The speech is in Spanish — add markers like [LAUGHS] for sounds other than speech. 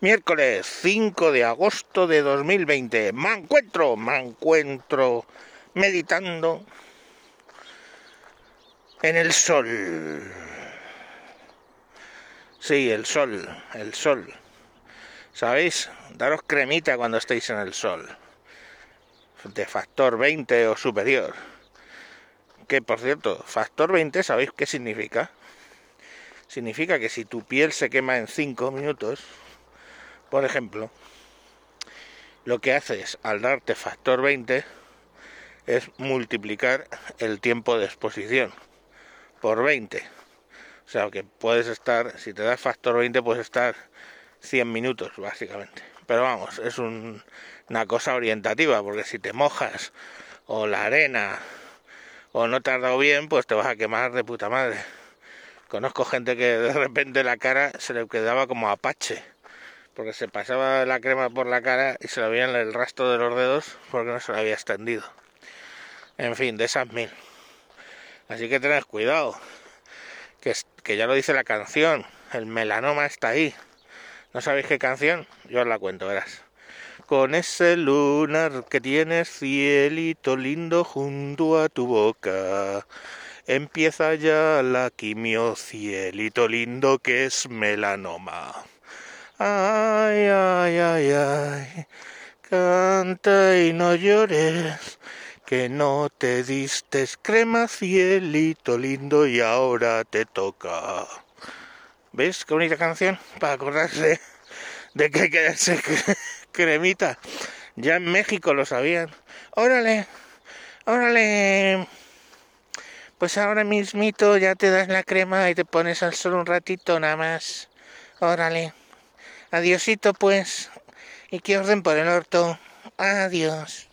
Miércoles 5 de agosto de 2020. Me encuentro, me encuentro meditando en el sol. Sí, el sol, el sol. ¿Sabéis? Daros cremita cuando estéis en el sol. De factor 20 o superior. Que por cierto, factor 20, ¿sabéis qué significa? Significa que si tu piel se quema en 5 minutos, por ejemplo, lo que haces al darte factor 20 es multiplicar el tiempo de exposición por 20. O sea que puedes estar, si te das factor 20, puedes estar 100 minutos, básicamente. Pero vamos, es una cosa orientativa, porque si te mojas o la arena o no te has dado bien, pues te vas a quemar de puta madre. Conozco gente que de repente la cara se le quedaba como apache porque se pasaba la crema por la cara y se le veía el rastro de los dedos porque no se lo había extendido. En fin, de esas mil. Así que tened cuidado, que, que ya lo dice la canción, el melanoma está ahí. ¿No sabéis qué canción? Yo os la cuento, verás. Con ese lunar que tienes cielito lindo junto a tu boca. Empieza ya la quimio, cielito lindo que es melanoma. Ay, ay, ay, ay, canta y no llores, que no te diste crema, cielito lindo, y ahora te toca. ¿Ves qué bonita canción? Para acordarse de que hay que darse [LAUGHS] cremita. Ya en México lo sabían. Órale, órale. Pues ahora mismito ya te das la crema y te pones al sol un ratito nada más. Órale. Adiosito pues, y que orden por el orto. Adiós.